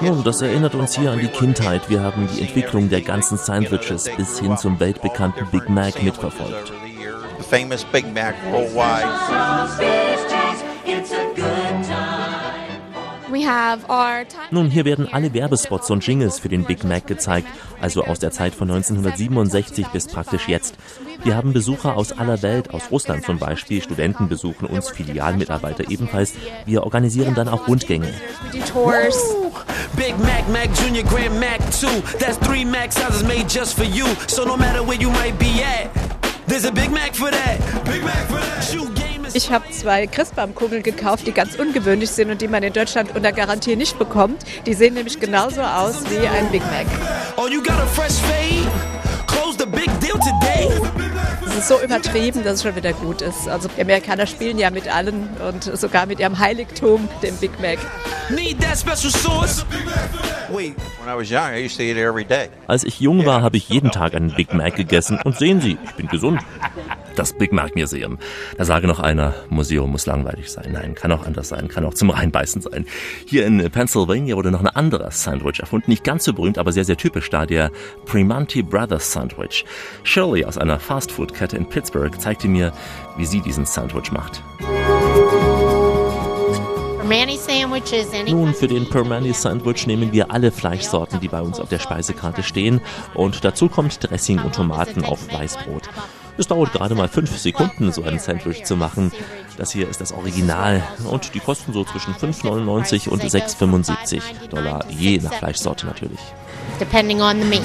Nun, das erinnert uns hier an die Kindheit. Wir haben die Entwicklung der ganzen Sandwiches bis hin zum weltbekannten Big Mac mitverfolgt. The famous Big Mac worldwide. Nun, hier werden alle Werbespots und Jingles für den Big Mac gezeigt, also aus der Zeit von 1967 bis praktisch jetzt. Wir haben Besucher aus aller Welt, aus Russland zum Beispiel. Studenten besuchen uns, Filialmitarbeiter ebenfalls. Wir organisieren dann auch Rundgänge. Big Mac, Mac Junior, Grand Mac 2. That's three Mac sizes made just for you. So no matter where you might be at, there's a Big Mac for that. Ich habe zwei Christbaumkugeln gekauft, die ganz ungewöhnlich sind und die man in Deutschland unter Garantie nicht bekommt. Die sehen nämlich genauso aus wie ein Big Mac. Oh, you got a fresh fade? Close the big deal today. Es ist so übertrieben, dass es schon wieder gut ist. Also die Amerikaner spielen ja mit allen und sogar mit ihrem Heiligtum, dem Big Mac. Als ich jung war, habe ich jeden Tag einen Big Mac gegessen und sehen Sie, ich bin gesund. Das Big Mac Museum. Da sage noch einer, Museum muss langweilig sein. Nein, kann auch anders sein, kann auch zum Reinbeißen sein. Hier in Pennsylvania wurde noch ein anderes Sandwich erfunden, nicht ganz so berühmt, aber sehr, sehr typisch da, der Primanti Brothers Sandwich. Shirley aus einer Fastfood-Kette in Pittsburgh zeigte mir, wie sie diesen Sandwich macht. Nun, für den Permani Sandwich nehmen wir alle Fleischsorten, die bei uns auf der Speisekarte stehen. Und dazu kommt Dressing und Tomaten auf Weißbrot. Es dauert gerade mal fünf Sekunden, so ein Sandwich zu machen. Das hier ist das Original und die kosten so zwischen 5,99 und 6,75 Dollar, je nach Fleischsorte natürlich. Depending on the meat.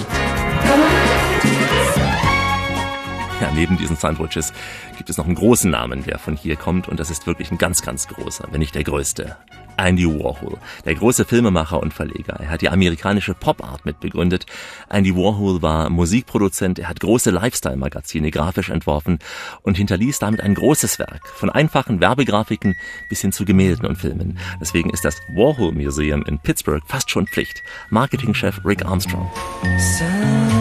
Ja, neben diesen Sandwiches gibt es noch einen großen Namen, der von hier kommt und das ist wirklich ein ganz, ganz großer, wenn nicht der größte. Andy Warhol, der große Filmemacher und Verleger. Er hat die amerikanische Pop-Art mitbegründet. Andy Warhol war Musikproduzent, er hat große Lifestyle-Magazine grafisch entworfen und hinterließ damit ein großes Werk, von einfachen Werbegrafiken bis hin zu Gemälden und Filmen. Deswegen ist das Warhol Museum in Pittsburgh fast schon Pflicht. Marketingchef Rick Armstrong. Sunday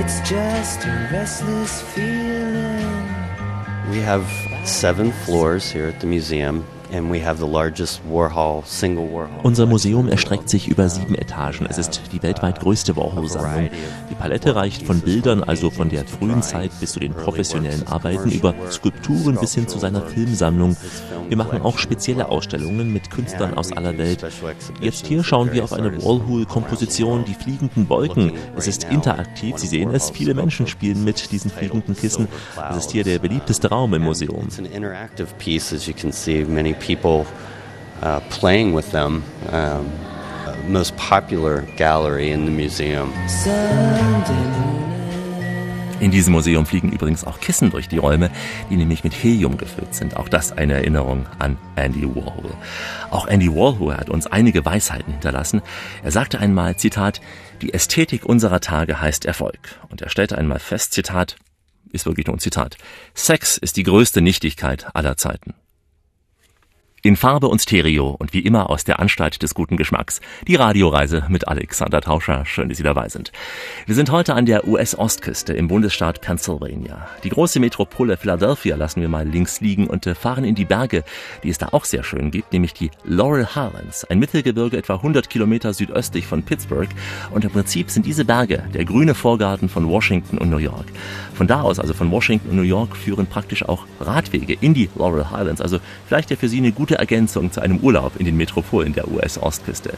It's just a restless feeling. We have seven floors here at the museum. Unser Museum erstreckt sich über sieben Etagen. Es ist die weltweit größte Warhol-Sammlung. Die Palette reicht von Bildern, also von der frühen Zeit bis zu den professionellen Arbeiten, über Skulpturen bis hin zu seiner Filmsammlung. Wir machen auch spezielle Ausstellungen mit Künstlern aus aller Welt. Jetzt hier schauen wir auf eine Warhol-Komposition, die fliegenden Wolken. Es ist interaktiv, Sie sehen es, viele Menschen spielen mit diesen fliegenden Kissen. Es ist hier der beliebteste Raum im Museum people uh, playing with them. Um, most popular gallery in the museum. In diesem Museum fliegen übrigens auch Kissen durch die Räume, die nämlich mit Helium gefüllt sind. Auch das eine Erinnerung an Andy Warhol. Auch Andy Warhol hat uns einige Weisheiten hinterlassen. Er sagte einmal, Zitat, die Ästhetik unserer Tage heißt Erfolg. Und er stellte einmal fest, Zitat, ist wirklich nur ein Zitat, Sex ist die größte Nichtigkeit aller Zeiten. In Farbe und Stereo und wie immer aus der Anstalt des guten Geschmacks. Die Radioreise mit Alexander Tauscher. Schön, dass Sie dabei sind. Wir sind heute an der US-Ostküste im Bundesstaat Pennsylvania. Die große Metropole Philadelphia lassen wir mal links liegen und äh, fahren in die Berge, die es da auch sehr schön gibt, nämlich die Laurel Highlands, ein Mittelgebirge etwa 100 Kilometer südöstlich von Pittsburgh. Und im Prinzip sind diese Berge der grüne Vorgarten von Washington und New York. Von da aus, also von Washington und New York, führen praktisch auch Radwege in die Laurel Highlands. Also vielleicht ja für Sie eine gute Ergänzung zu einem Urlaub in den Metropolen der US-Ostküste.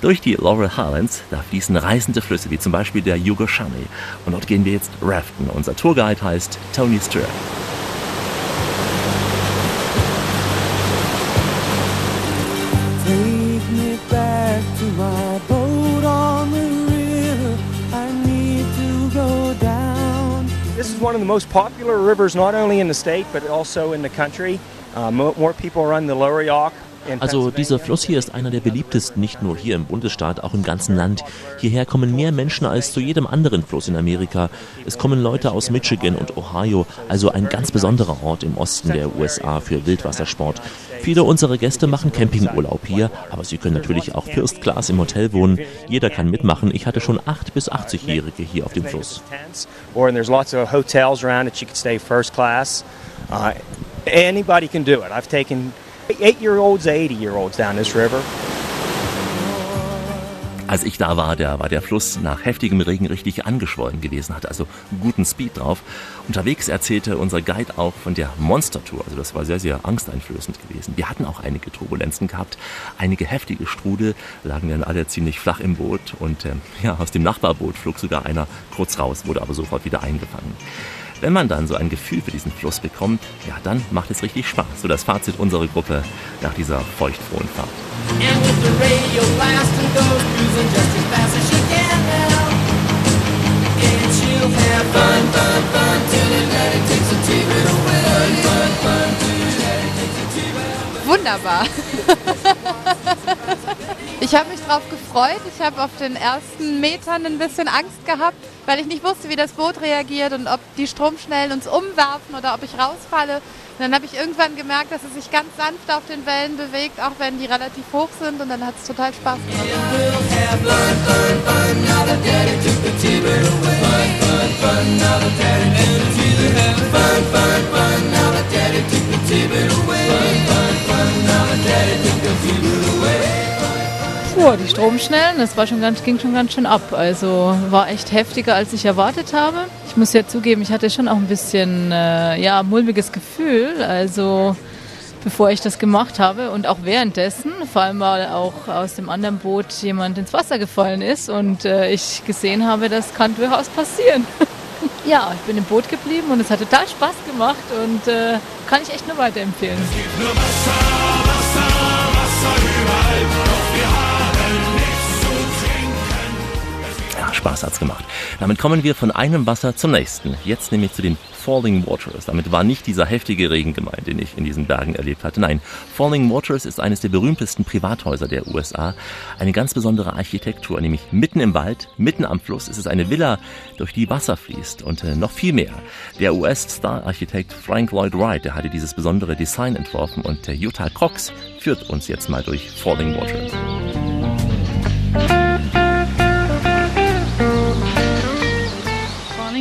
Durch die Laurel Highlands, da fließen reißende Flüsse, wie zum Beispiel der Yugoshami. Und dort gehen wir jetzt raften. Unser Tourguide heißt Tony Stewart. one of the most popular rivers not only in the state but also in the country. Uh, Also dieser Fluss hier ist einer der beliebtesten, nicht nur hier im Bundesstaat, auch im ganzen Land. Hierher kommen mehr Menschen als zu jedem anderen Fluss in Amerika. Es kommen Leute aus Michigan und Ohio, also ein ganz besonderer Ort im Osten der USA für Wildwassersport. Viele unserer Gäste machen Campingurlaub hier, aber sie können natürlich auch First Class im Hotel wohnen. Jeder kann mitmachen. Ich hatte schon 8 bis 80-Jährige hier auf dem Fluss. Anybody can do it. I've taken eight year olds, 80 year olds down this river. Als ich da war, da war der Fluss nach heftigem Regen richtig angeschwollen gewesen, hatte also guten Speed drauf. Unterwegs erzählte unser Guide auch von der Monster-Tour. Also das war sehr, sehr angsteinflößend gewesen. Wir hatten auch einige Turbulenzen gehabt, einige heftige Strudel, lagen dann alle ziemlich flach im Boot und äh, ja, aus dem Nachbarboot flog sogar einer kurz raus, wurde aber sofort wieder eingefangen. Wenn man dann so ein Gefühl für diesen Fluss bekommt, ja, dann macht es richtig Spaß. So das Fazit unserer Gruppe nach dieser feuchtfrohen Fahrt. Wunderbar. Ich habe mich darauf gefreut. Ich habe auf den ersten Metern ein bisschen Angst gehabt, weil ich nicht wusste, wie das Boot reagiert und ob die Stromschnellen uns umwerfen oder ob ich rausfalle. Und dann habe ich irgendwann gemerkt, dass es sich ganz sanft auf den Wellen bewegt, auch wenn die relativ hoch sind. Und dann hat es total Spaß gemacht. Puh, die Stromschnellen, das war schon ganz, ging schon ganz schön ab. Also war echt heftiger, als ich erwartet habe. Ich muss ja zugeben, ich hatte schon auch ein bisschen äh, ja, mulmiges Gefühl. Also bevor ich das gemacht habe und auch währenddessen, vor allem weil auch aus dem anderen Boot jemand ins Wasser gefallen ist und äh, ich gesehen habe, das kann durchaus passieren. ja, ich bin im Boot geblieben und es hat total Spaß gemacht und äh, kann ich echt nur weiterempfehlen. Es gibt nur Wasser, Spaß hat's gemacht. Damit kommen wir von einem Wasser zum nächsten. Jetzt nämlich zu den Falling Waters. Damit war nicht dieser heftige Regen gemeint, den ich in diesen Bergen erlebt hatte. Nein, Falling Waters ist eines der berühmtesten Privathäuser der USA. Eine ganz besondere Architektur, nämlich mitten im Wald, mitten am Fluss. ist Es eine Villa, durch die Wasser fließt und äh, noch viel mehr. Der US-Star-Architekt Frank Lloyd Wright, der hatte dieses besondere Design entworfen und äh, Utah Cox führt uns jetzt mal durch Falling Waters.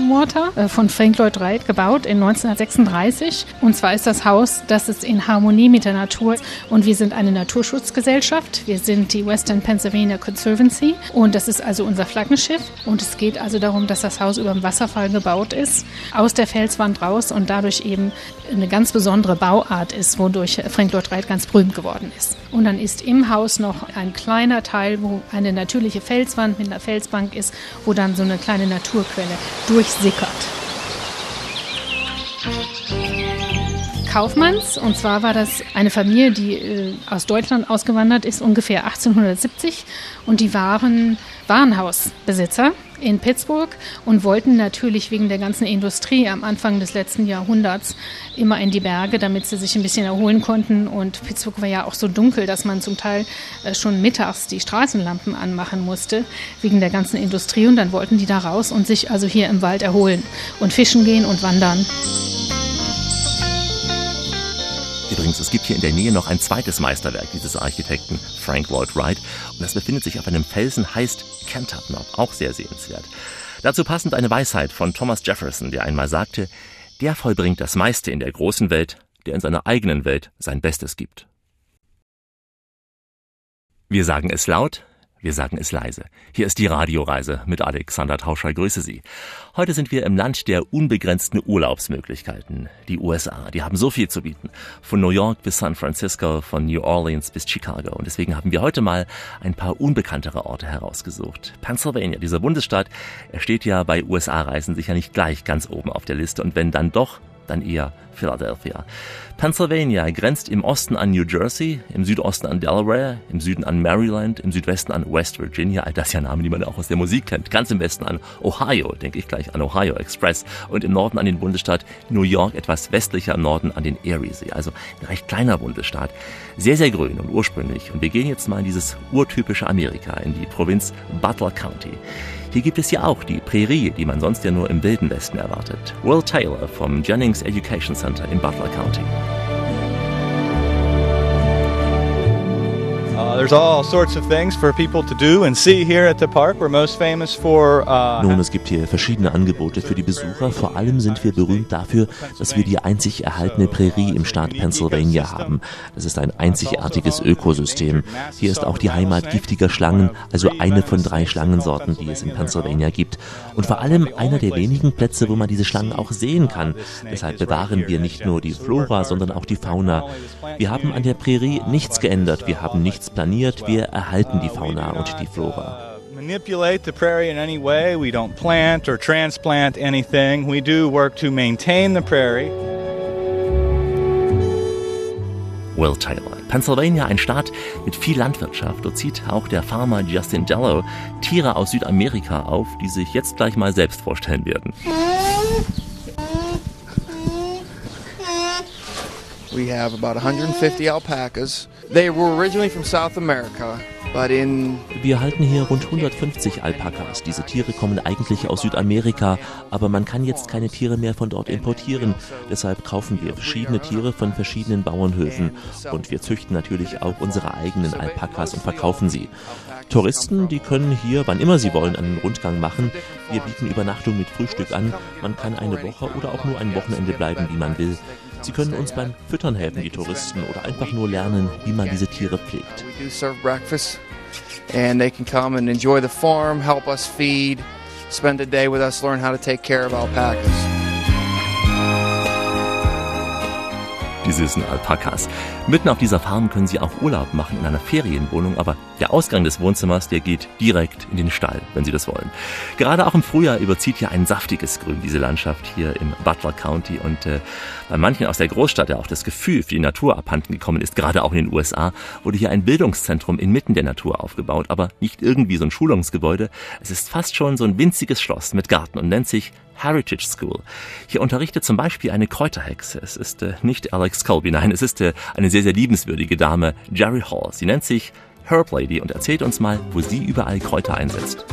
Water äh, von Frank Lloyd Wright gebaut in 1936. Und zwar ist das Haus, das ist in Harmonie mit der Natur. Und wir sind eine Naturschutzgesellschaft. Wir sind die Western Pennsylvania Conservancy. Und das ist also unser Flaggenschiff. Und es geht also darum, dass das Haus über dem Wasserfall gebaut ist, aus der Felswand raus und dadurch eben eine ganz besondere Bauart ist, wodurch Frank Lloyd Wright ganz berühmt geworden ist. Und dann ist im Haus noch ein kleiner Teil, wo eine natürliche Felswand mit einer Felsbank ist, wo dann so eine kleine Naturquelle durchsickert. Kaufmanns. Und zwar war das eine Familie, die äh, aus Deutschland ausgewandert ist, ungefähr 1870. Und die waren Warenhausbesitzer in Pittsburgh und wollten natürlich wegen der ganzen Industrie am Anfang des letzten Jahrhunderts immer in die Berge, damit sie sich ein bisschen erholen konnten. Und Pittsburgh war ja auch so dunkel, dass man zum Teil äh, schon mittags die Straßenlampen anmachen musste, wegen der ganzen Industrie. Und dann wollten die da raus und sich also hier im Wald erholen und fischen gehen und wandern. Übrigens, es gibt hier in der Nähe noch ein zweites Meisterwerk dieses Architekten, Frank Lloyd Wright, und das befindet sich auf einem Felsen, heißt Kentuck auch sehr sehenswert. Dazu passend eine Weisheit von Thomas Jefferson, der einmal sagte, der vollbringt das meiste in der großen Welt, der in seiner eigenen Welt sein Bestes gibt. Wir sagen es laut, wir sagen es leise. Hier ist die Radioreise mit Alexander Tauscher. Grüße Sie. Heute sind wir im Land der unbegrenzten Urlaubsmöglichkeiten. Die USA, die haben so viel zu bieten. Von New York bis San Francisco, von New Orleans bis Chicago. Und deswegen haben wir heute mal ein paar unbekanntere Orte herausgesucht. Pennsylvania, dieser Bundesstaat, er steht ja bei USA-Reisen sicher nicht gleich ganz oben auf der Liste. Und wenn dann doch, dann eher Philadelphia. Pennsylvania grenzt im Osten an New Jersey, im Südosten an Delaware, im Süden an Maryland, im Südwesten an West Virginia, all das ja Namen, die man auch aus der Musik kennt. Ganz im Westen an Ohio, denke ich gleich an Ohio Express und im Norden an den Bundesstaat New York, etwas westlicher im Norden an den Eriesee. Also ein recht kleiner Bundesstaat. Sehr, sehr grün und ursprünglich. Und wir gehen jetzt mal in dieses urtypische Amerika, in die Provinz Butler County. Hier gibt es ja auch die Prärie, die man sonst ja nur im Wilden Westen erwartet. Will Taylor vom Jennings Education Center in Butler County. Uh, there's all sorts of things for people to do and see here at the park. We're most famous for. Uh, Nun, es gibt hier verschiedene Angebote für die Besucher. Vor allem sind wir berühmt dafür, dass wir die einzig erhaltene Prärie im Staat Pennsylvania haben. Das ist ein einzigartiges Ökosystem. Hier ist auch die Heimat giftiger Schlangen, also eine von drei Schlangensorten, die es in Pennsylvania gibt. Und vor allem einer der wenigen Plätze, wo man diese Schlangen auch sehen kann. Deshalb bewahren wir nicht nur die Flora, sondern auch die Fauna. Wir haben an der Prärie nichts geändert, wir haben nichts planiert, wir erhalten die Fauna und die Flora. manipulate the prairie in any way. We don't plant or transplant anything. We do work to maintain the prairie. Will Taylor. Pennsylvania, ein Staat mit viel Landwirtschaft. Dort zieht auch der Farmer Justin Dello Tiere aus Südamerika auf, die sich jetzt gleich mal selbst vorstellen werden. We have about 150 alpacas. They were originally from South America, Wir halten hier rund 150 Alpakas. Diese Tiere kommen eigentlich aus Südamerika, aber man kann jetzt keine Tiere mehr von dort importieren. Deshalb kaufen wir verschiedene Tiere von verschiedenen Bauernhöfen und wir züchten natürlich auch unsere eigenen Alpakas und verkaufen sie. Touristen, die können hier, wann immer sie wollen, einen Rundgang machen. Wir bieten Übernachtung mit Frühstück an. Man kann eine Woche oder auch nur ein Wochenende bleiben, wie man will. Sie können uns beim Füttern helfen, die Touristen, oder einfach nur lernen, wie man diese Tiere pflegt. and they can come and enjoy the farm, help us feed, spend a day with us, learn how to take care of alpacas. Süßen Alpakas. Mitten auf dieser Farm können Sie auch Urlaub machen in einer Ferienwohnung, aber der Ausgang des Wohnzimmers, der geht direkt in den Stall, wenn Sie das wollen. Gerade auch im Frühjahr überzieht hier ein saftiges Grün diese Landschaft hier im Butler County und äh, bei manchen aus der Großstadt ja auch das Gefühl für die Natur abhanden gekommen ist, gerade auch in den USA, wurde hier ein Bildungszentrum inmitten der Natur aufgebaut, aber nicht irgendwie so ein Schulungsgebäude. Es ist fast schon so ein winziges Schloss mit Garten und nennt sich Heritage School. Hier unterrichtet zum Beispiel eine Kräuterhexe. Es ist äh, nicht Alex Colby, nein, es ist äh, eine sehr, sehr liebenswürdige Dame, Jerry Hall. Sie nennt sich Herb Lady und erzählt uns mal, wo sie überall Kräuter einsetzt.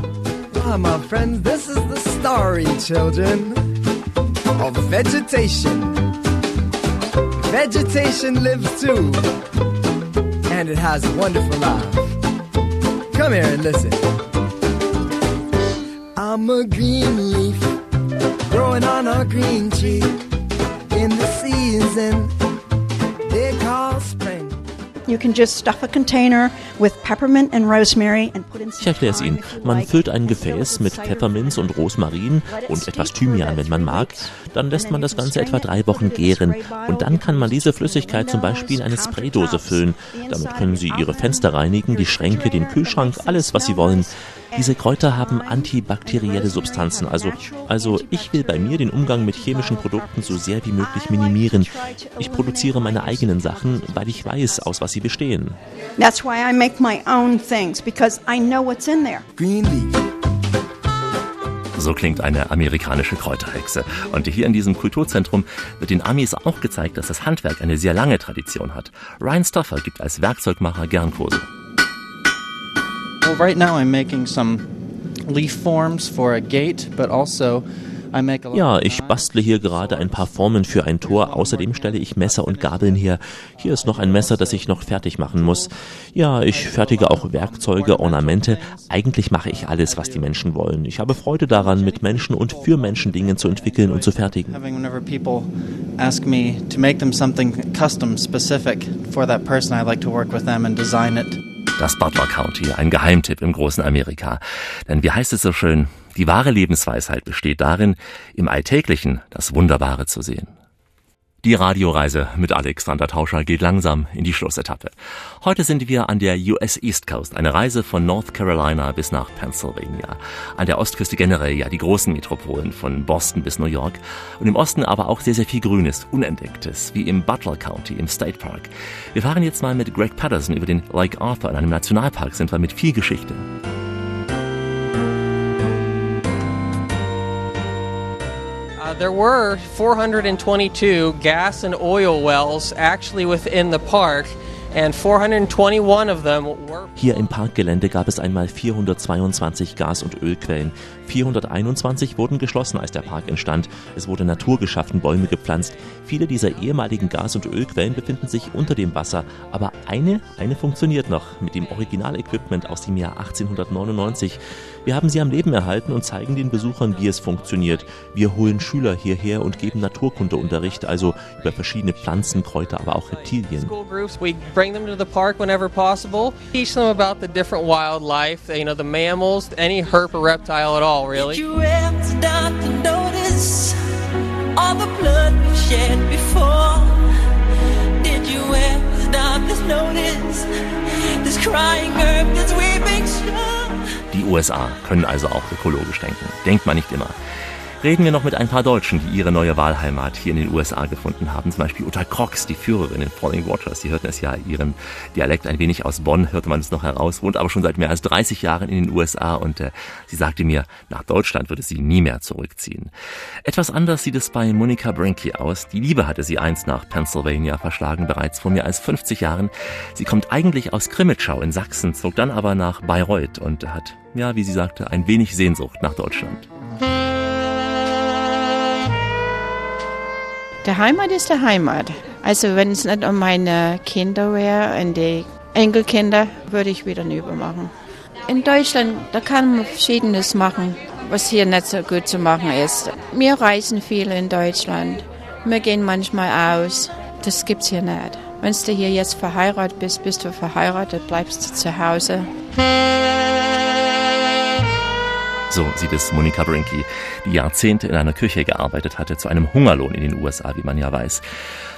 Ah, my friends, this is the story, children, of vegetation. Vegetation lives too, and it has a wonderful life. Come here and listen. I'm a green leaf growing on a green tree in the season they call spring. You can just stuff a container with peppermint and rosemary and put in Ich erkläre es Ihnen. Man füllt ein Gefäß mit Pfefferminz und Rosmarin und etwas Thymian, wenn man mag. Dann lässt man das Ganze etwa drei Wochen gären. Und dann kann man diese Flüssigkeit zum Beispiel in eine Spraydose füllen. Damit können Sie Ihre Fenster reinigen, die Schränke, den Kühlschrank, alles, was Sie wollen. Diese Kräuter haben antibakterielle Substanzen. Also, also ich will bei mir den Umgang mit chemischen Produkten so sehr wie möglich minimieren. Ich produziere meine eigenen Sachen, weil ich weiß, aus was sie bestehen. That's why I make my own things because I know what's in there. Green leaf. So klingt eine amerikanische Kräuterhexe. Und hier in diesem Kulturzentrum wird den Amis auch gezeigt, dass das Handwerk eine sehr lange Tradition hat. Ryan Stoffer gibt als Werkzeugmacher gern Kurse. Right now I'm making some leaf forms for a gate, but also I make a lot Ja, ich bastle hier gerade ein paar Formen für ein Tor. Außerdem stelle ich Messer und Gabeln her. Hier ist noch ein Messer, das ich noch fertig machen muss. Ja, ich fertige auch Werkzeuge, Ornamente. Eigentlich mache ich alles, was die Menschen wollen. Ich habe Freude daran, mit Menschen und für Menschen Dinge zu entwickeln und zu fertigen. ask Das Butler County, ein Geheimtipp im großen Amerika. Denn wie heißt es so schön, die wahre Lebensweisheit besteht darin, im Alltäglichen das Wunderbare zu sehen. Die Radioreise mit Alexander Tauscher geht langsam in die Schlussetappe. Heute sind wir an der US East Coast, eine Reise von North Carolina bis nach Pennsylvania. An der Ostküste generell ja die großen Metropolen von Boston bis New York und im Osten aber auch sehr, sehr viel Grünes, Unentdecktes, wie im Butler County im State Park. Wir fahren jetzt mal mit Greg Patterson über den Lake Arthur. In einem Nationalpark sind wir mit viel Geschichte. Uh, there were 422 gas and oil wells actually within the park. and 421 of them were Hier im Parkgelände gab es einmal 422 Gas- und Ölquellen. 421 wurden geschlossen, als der Park entstand. Es wurde Natur geschaffen, Bäume gepflanzt. Viele dieser ehemaligen Gas- und Ölquellen befinden sich unter dem Wasser, aber eine, eine funktioniert noch mit dem Originalequipment aus dem Jahr 1899. Wir haben sie am Leben erhalten und zeigen den Besuchern, wie es funktioniert. Wir holen Schüler hierher und geben Naturkundeunterricht, also über verschiedene Pflanzen, Kräuter, aber auch Reptilien. school groups. We bring them to the park whenever possible, teach them about the different wildlife, you know, the mammals, any herp or reptile at all, really. Did you ever start to notice all the blood we've shed before? Did you ever start to notice this crying earth, this weeping shore? Die USA können also auch ökologisch denken. Denkt man nicht immer. Reden wir noch mit ein paar Deutschen, die ihre neue Wahlheimat hier in den USA gefunden haben. Zum Beispiel Uta Crox, die Führerin in Falling Waters. Sie hörten es ja ihrem Dialekt ein wenig aus Bonn, hörte man es noch heraus, wohnt aber schon seit mehr als 30 Jahren in den USA und äh, sie sagte mir, nach Deutschland würde sie nie mehr zurückziehen. Etwas anders sieht es bei Monica Brinky aus. Die Liebe hatte sie einst nach Pennsylvania verschlagen, bereits vor mehr als 50 Jahren. Sie kommt eigentlich aus Krimitschau in Sachsen, zog dann aber nach Bayreuth und hat, ja, wie sie sagte, ein wenig Sehnsucht nach Deutschland. Der Heimat ist der Heimat. Also wenn es nicht um meine Kinder wäre und die Enkelkinder, würde ich wieder hinüber machen. In Deutschland, da kann man Verschiedenes machen, was hier nicht so gut zu machen ist. Wir reisen viel in Deutschland. Wir gehen manchmal aus. Das gibt's hier nicht. Wenn du hier jetzt verheiratet bist, bist du verheiratet, bleibst du zu Hause. So sieht es Monika Brinky, die Jahrzehnte in einer Küche gearbeitet hatte, zu einem Hungerlohn in den USA, wie man ja weiß.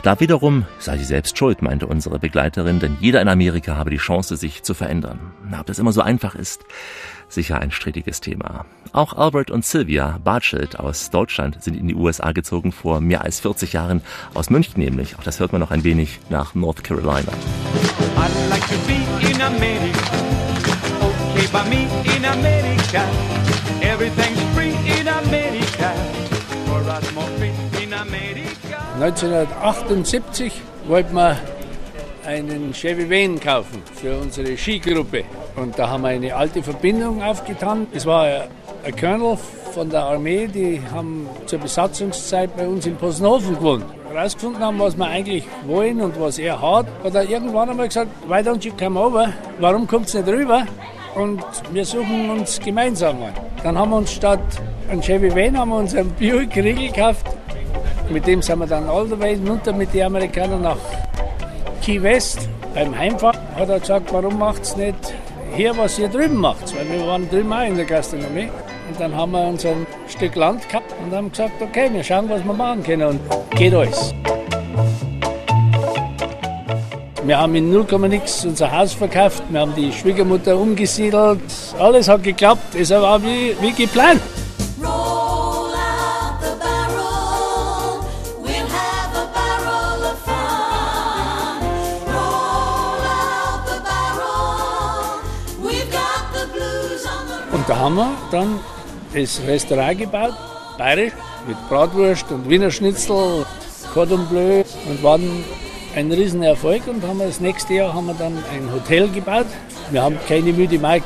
Da wiederum sei sie selbst schuld, meinte unsere Begleiterin, denn jeder in Amerika habe die Chance, sich zu verändern. Na, ob das immer so einfach ist, sicher ein strittiges Thema. Auch Albert und Sylvia Bartschild aus Deutschland sind in die USA gezogen vor mehr als 40 Jahren, aus München nämlich. Auch das hört man noch ein wenig nach North Carolina. I like to be in America. Okay, by me in America. Everything's free in America. For us more free in America. 1978 wollten wir einen Chevy Van kaufen für unsere Skigruppe. Und da haben wir eine alte Verbindung aufgetan. Es war ein Colonel von der Armee, die haben zur Besatzungszeit bei uns in Possenhofen gewohnt. Herausgefunden haben, was wir eigentlich wollen und was er hat. Hat er irgendwann einmal gesagt, why don't you come over? Warum kommt nicht rüber? Und wir suchen uns gemeinsam mal. Dann haben wir uns statt ein Chevy Van haben wir uns einen Buick Regal gekauft. Mit dem sind wir dann all the way runter mit den Amerikanern nach Key West. Beim Heimfahren hat er gesagt, warum macht es nicht hier, was ihr drüben macht? Weil wir waren drüben auch in der Gastronomie. Und dann haben wir uns ein Stück Land gehabt und haben gesagt, okay, wir schauen, was wir machen können. Und geht alles. Wir haben in 0, nix unser Haus verkauft, wir haben die Schwiegermutter umgesiedelt. Alles hat geklappt, es war wie, wie geplant. Und da haben wir dann das Restaurant gebaut, bayerisch, mit Bratwurst und Wiener Schnitzel, Cordon Bleu und waren ein Riesenerfolg und haben das nächste Jahr haben wir dann ein Hotel gebaut. Wir haben keine müde Mark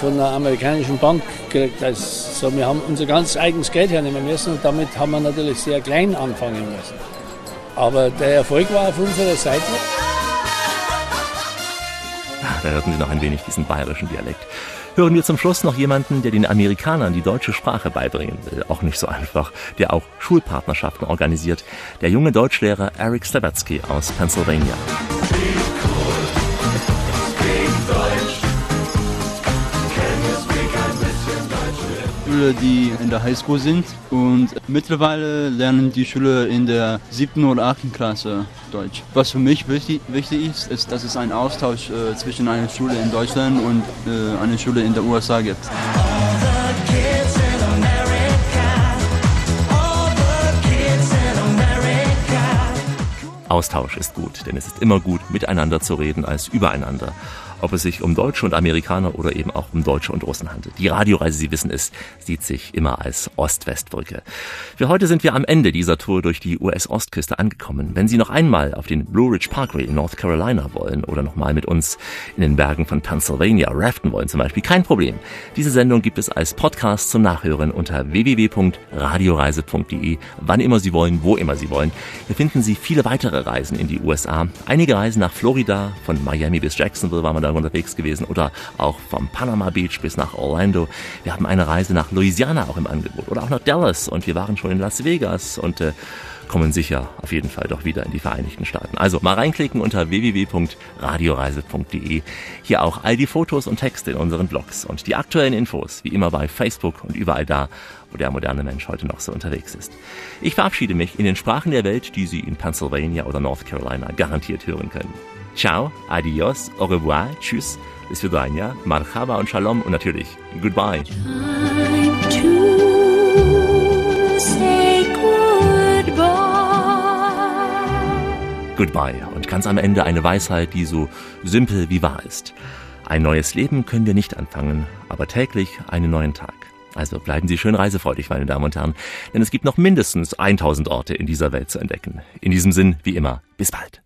von einer amerikanischen Bank gekriegt. Also wir haben unser ganz eigenes Geld hernehmen müssen und damit haben wir natürlich sehr klein anfangen müssen. Aber der Erfolg war auf unserer Seite. Ah, Da hörten Sie noch ein wenig diesen bayerischen Dialekt. Hören wir zum Schluss noch jemanden, der den Amerikanern die deutsche Sprache beibringen will. Auch nicht so einfach. Der auch Schulpartnerschaften organisiert. Der junge Deutschlehrer Eric Stabatsky aus Pennsylvania. Schüler, die in der Highschool sind und mittlerweile lernen die Schüler in der siebten oder achten Klasse Deutsch. Was für mich wichtig, wichtig ist, ist, dass es einen Austausch äh, zwischen einer Schule in Deutschland und äh, einer Schule in der USA gibt. Austausch ist gut, denn es ist immer gut, miteinander zu reden als übereinander. Ob es sich um Deutsche und Amerikaner oder eben auch um Deutsche und Russen handelt. Die Radioreise, Sie wissen es, sieht sich immer als Ost-West-Brücke. Für heute sind wir am Ende dieser Tour durch die US-Ostküste angekommen. Wenn Sie noch einmal auf den Blue Ridge Parkway in North Carolina wollen oder nochmal mit uns in den Bergen von Pennsylvania raften wollen zum Beispiel, kein Problem. Diese Sendung gibt es als Podcast zum Nachhören unter www.radioreise.de, wann immer Sie wollen, wo immer Sie wollen. Hier finden Sie viele weitere Reisen in die USA. Einige Reisen nach Florida, von Miami bis Jacksonville war man da unterwegs gewesen oder auch vom Panama Beach bis nach Orlando. Wir haben eine Reise nach Louisiana auch im Angebot oder auch nach Dallas und wir waren schon in Las Vegas und äh, kommen sicher auf jeden Fall doch wieder in die Vereinigten Staaten. Also mal reinklicken unter www.radioreise.de. Hier auch all die Fotos und Texte in unseren Blogs und die aktuellen Infos, wie immer bei Facebook und überall da, wo der moderne Mensch heute noch so unterwegs ist. Ich verabschiede mich in den Sprachen der Welt, die Sie in Pennsylvania oder North Carolina garantiert hören können. Ciao, adios, au revoir, tschüss, bis vidania, marhaba und shalom und natürlich goodbye. Goodbye und ganz am Ende eine Weisheit, die so simpel wie wahr ist. Ein neues Leben können wir nicht anfangen, aber täglich einen neuen Tag. Also bleiben Sie schön reisefreudig, meine Damen und Herren, denn es gibt noch mindestens 1000 Orte in dieser Welt zu entdecken. In diesem Sinn, wie immer, bis bald.